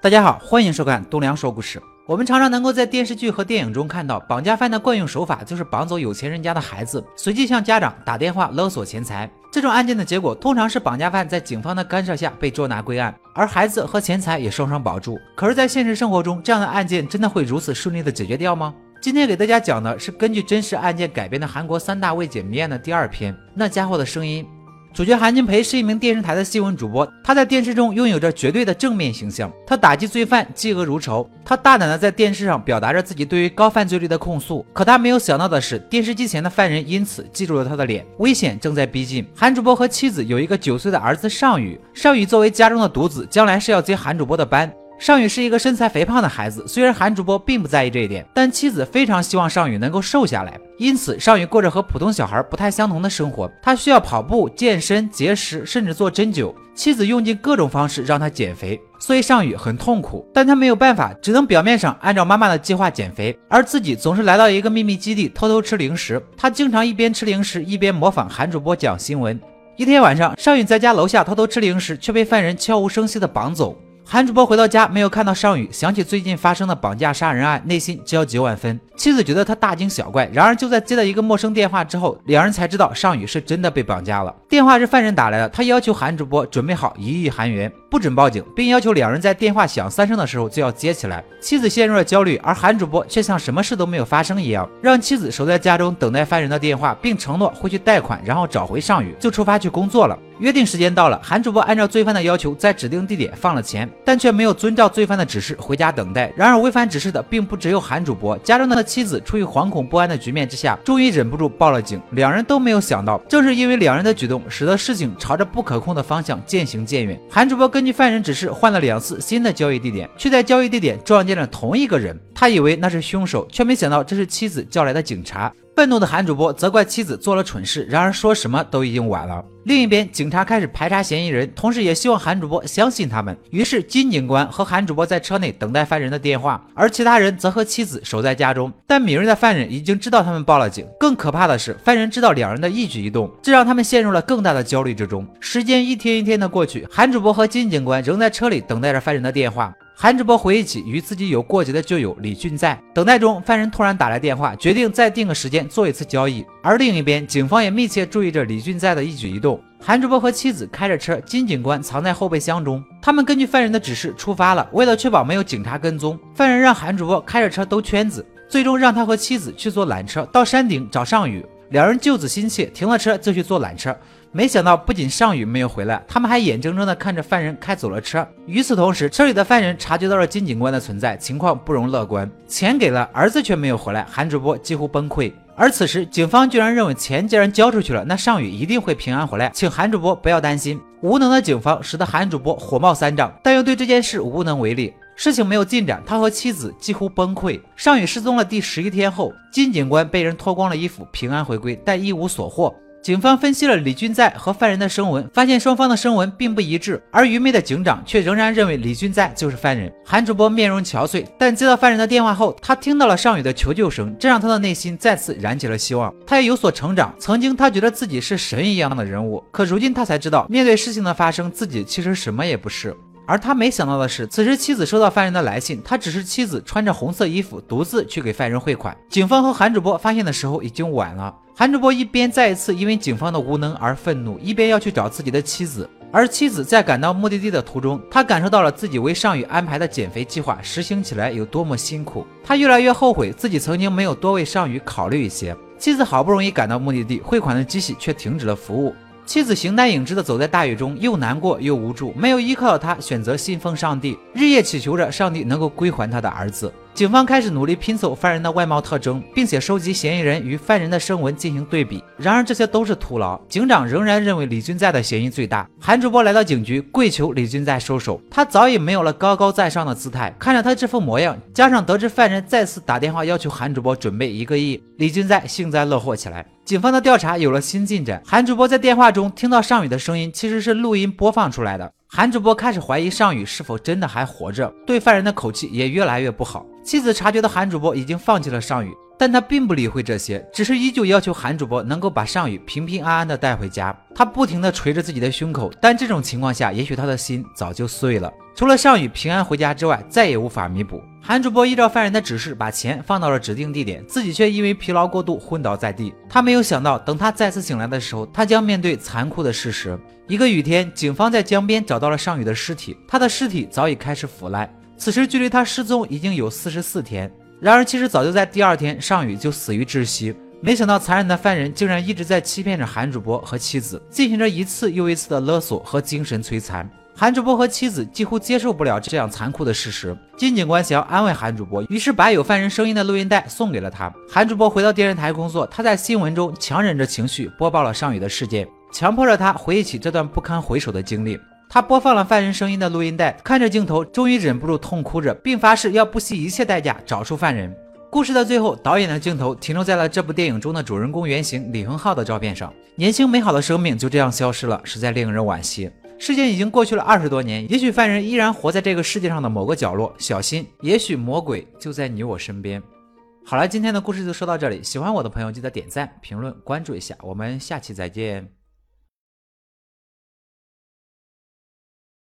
大家好，欢迎收看东梁说故事。我们常常能够在电视剧和电影中看到，绑架犯的惯用手法就是绑走有钱人家的孩子，随即向家长打电话勒索钱财。这种案件的结果通常是绑架犯在警方的干涉下被捉拿归案，而孩子和钱财也双双保住。可是，在现实生活中，这样的案件真的会如此顺利的解决掉吗？今天给大家讲的是根据真实案件改编的韩国三大未解谜案的第二篇，那家伙的声音。主角韩金培是一名电视台的新闻主播，他在电视中拥有着绝对的正面形象。他打击罪犯，嫉恶如仇。他大胆的在电视上表达着自己对于高犯罪率的控诉。可他没有想到的是，电视机前的犯人因此记住了他的脸。危险正在逼近。韩主播和妻子有一个九岁的儿子尚宇。尚宇作为家中的独子，将来是要接韩主播的班。尚宇是一个身材肥胖的孩子，虽然韩主播并不在意这一点，但妻子非常希望尚宇能够瘦下来。因此，尚宇过着和普通小孩不太相同的生活。他需要跑步、健身、节食，甚至做针灸。妻子用尽各种方式让他减肥，所以尚宇很痛苦。但他没有办法，只能表面上按照妈妈的计划减肥，而自己总是来到一个秘密基地偷偷吃零食。他经常一边吃零食，一边模仿韩主播讲新闻。一天晚上，尚宇在家楼下偷偷吃零食，却被犯人悄无声息地绑走。韩主播回到家，没有看到尚宇，想起最近发生的绑架杀人案，内心焦急万分。妻子觉得他大惊小怪，然而就在接到一个陌生电话之后，两人才知道尚宇是真的被绑架了。电话是犯人打来的，他要求韩主播准备好一亿韩元，不准报警，并要求两人在电话响三声的时候就要接起来。妻子陷入了焦虑，而韩主播却像什么事都没有发生一样，让妻子守在家中等待犯人的电话，并承诺会去贷款，然后找回尚宇，就出发去工作了。约定时间到了，韩主播按照罪犯的要求，在指定地点放了钱，但却没有遵照罪犯的指示回家等待。然而违反指示的并不只有韩主播，家中的妻子出于惶恐不安的局面之下，终于忍不住报了警。两人都没有想到，正是因为两人的举动，使得事情朝着不可控的方向渐行渐远。韩主播跟根据犯人指示换了两次新的交易地点，却在交易地点撞见了同一个人。他以为那是凶手，却没想到这是妻子叫来的警察。愤怒的韩主播责怪妻子做了蠢事，然而说什么都已经晚了。另一边，警察开始排查嫌疑人，同时也希望韩主播相信他们。于是金警官和韩主播在车内等待犯人的电话，而其他人则和妻子守在家中。但敏锐的犯人已经知道他们报了警，更可怕的是，犯人知道两人的一举一动，这让他们陷入了更大的焦虑之中。时间一天一天的过去，韩主播和金警官仍在车里等待着犯人的电话。韩主播回忆起与自己有过节的旧友李俊在，等待中，犯人突然打来电话，决定再定个时间做一次交易。而另一边，警方也密切注意着李俊在的一举一动。韩主播和妻子开着车，金警官藏在后备箱中。他们根据犯人的指示出发了。为了确保没有警察跟踪，犯人让韩主播开着车兜圈子，最终让他和妻子去坐缆车到山顶找尚宇。两人救子心切，停了车就去坐缆车。没想到，不仅尚宇没有回来，他们还眼睁睁地看着犯人开走了车。与此同时，车里的犯人察觉到了金警官的存在，情况不容乐观。钱给了，儿子却没有回来，韩主播几乎崩溃。而此时，警方居然认为钱既然交出去了，那尚宇一定会平安回来，请韩主播不要担心。无能的警方使得韩主播火冒三丈，但又对这件事无能为力。事情没有进展，他和妻子几乎崩溃。尚宇失踪了第十一天后，金警官被人脱光了衣服，平安回归，但一无所获。警方分析了李俊在和犯人的声纹，发现双方的声纹并不一致，而愚昧的警长却仍然认为李俊在就是犯人。韩主播面容憔悴，但接到犯人的电话后，他听到了尚宇的求救声，这让他的内心再次燃起了希望。他也有所成长。曾经他觉得自己是神一样的人物，可如今他才知道，面对事情的发生，自己其实什么也不是。而他没想到的是，此时妻子收到犯人的来信，他只是妻子穿着红色衣服，独自去给犯人汇款。警方和韩主播发现的时候已经晚了。韩主播一边再一次因为警方的无能而愤怒，一边要去找自己的妻子。而妻子在赶到目的地的途中，他感受到了自己为尚宇安排的减肥计划实行起来有多么辛苦。他越来越后悔自己曾经没有多为尚宇考虑一些。妻子好不容易赶到目的地，汇款的机器却停止了服务。妻子形单影只的走在大雨中，又难过又无助。没有依靠的他，选择信奉上帝，日夜祈求着上帝能够归还他的儿子。警方开始努力拼凑犯人的外貌特征，并且收集嫌疑人与犯人的声纹进行对比。然而这些都是徒劳，警长仍然认为李俊在的嫌疑最大。韩主播来到警局，跪求李俊在收手。他早已没有了高高在上的姿态。看着他这副模样，加上得知犯人再次打电话要求韩主播准备一个亿，李俊在幸灾乐祸起来。警方的调查有了新进展。韩主播在电话中听到尚宇的声音，其实是录音播放出来的。韩主播开始怀疑尚宇是否真的还活着，对犯人的口气也越来越不好。妻子察觉到韩主播已经放弃了尚宇，但他并不理会这些，只是依旧要求韩主播能够把尚宇平平安安的带回家。他不停地捶着自己的胸口，但这种情况下，也许他的心早就碎了。除了尚宇平安回家之外，再也无法弥补。韩主播依照犯人的指示，把钱放到了指定地点，自己却因为疲劳过度昏倒在地。他没有想到，等他再次醒来的时候，他将面对残酷的事实。一个雨天，警方在江边找到了尚宇的尸体，他的尸体早已开始腐烂。此时距离他失踪已经有四十四天。然而，其实早就在第二天，尚宇就死于窒息。没想到，残忍的犯人竟然一直在欺骗着韩主播和妻子，进行着一次又一次的勒索和精神摧残。韩主播和妻子几乎接受不了这样残酷的事实。金警官想要安慰韩主播，于是把有犯人声音的录音带送给了他。韩主播回到电视台工作，他在新闻中强忍着情绪播报了尚宇的事件，强迫着他回忆起这段不堪回首的经历。他播放了犯人声音的录音带，看着镜头，终于忍不住痛哭着，并发誓要不惜一切代价找出犯人。故事的最后，导演的镜头停留在了这部电影中的主人公原型李恒浩的照片上。年轻美好的生命就这样消失了，实在令人惋惜。事件已经过去了二十多年，也许犯人依然活在这个世界上的某个角落。小心，也许魔鬼就在你我身边。好了，今天的故事就说到这里。喜欢我的朋友记得点赞、评论、关注一下。我们下期再见。